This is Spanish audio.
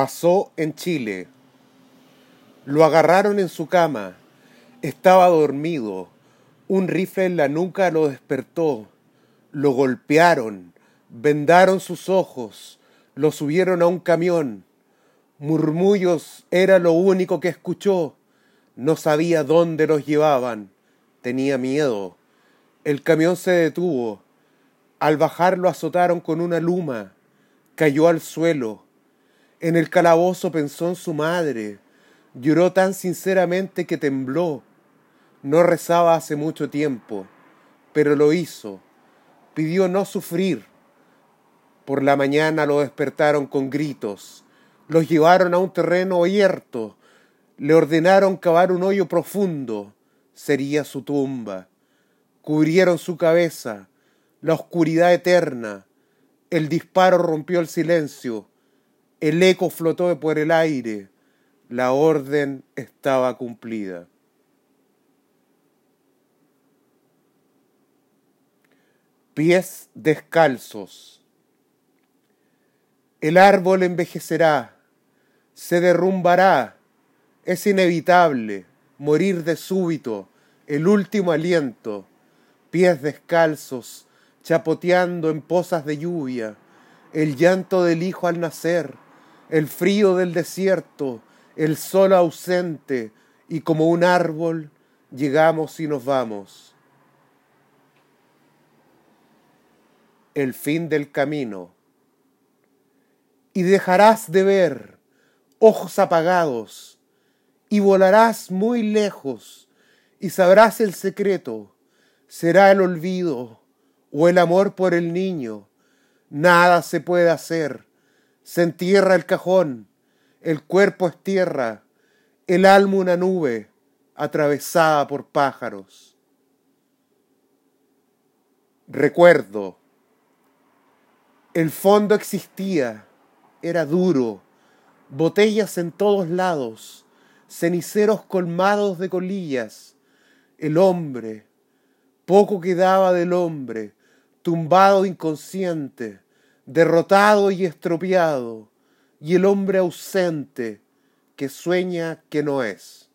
Pasó en Chile. Lo agarraron en su cama. Estaba dormido. Un rifle en la nuca lo despertó. Lo golpearon. Vendaron sus ojos. Lo subieron a un camión. Murmullos era lo único que escuchó. No sabía dónde los llevaban. Tenía miedo. El camión se detuvo. Al bajar lo azotaron con una luma. Cayó al suelo. En el calabozo pensó en su madre. Lloró tan sinceramente que tembló. No rezaba hace mucho tiempo, pero lo hizo. Pidió no sufrir. Por la mañana lo despertaron con gritos. Los llevaron a un terreno abierto. Le ordenaron cavar un hoyo profundo. Sería su tumba. Cubrieron su cabeza. La oscuridad eterna. El disparo rompió el silencio. El eco flotó por el aire. La orden estaba cumplida. Pies descalzos. El árbol envejecerá, se derrumbará, es inevitable morir de súbito, el último aliento, pies descalzos, chapoteando en pozas de lluvia, el llanto del hijo al nacer, el frío del desierto, el sol ausente, y como un árbol llegamos y nos vamos. El fin del camino. Y dejarás de ver, ojos apagados, y volarás muy lejos, y sabrás el secreto, será el olvido o el amor por el niño. Nada se puede hacer se entierra el cajón, el cuerpo es tierra, el alma una nube atravesada por pájaros. Recuerdo, el fondo existía, era duro, botellas en todos lados, ceniceros colmados de colillas, el hombre, poco quedaba del hombre, tumbado inconsciente, derrotado y estropeado, y el hombre ausente que sueña que no es.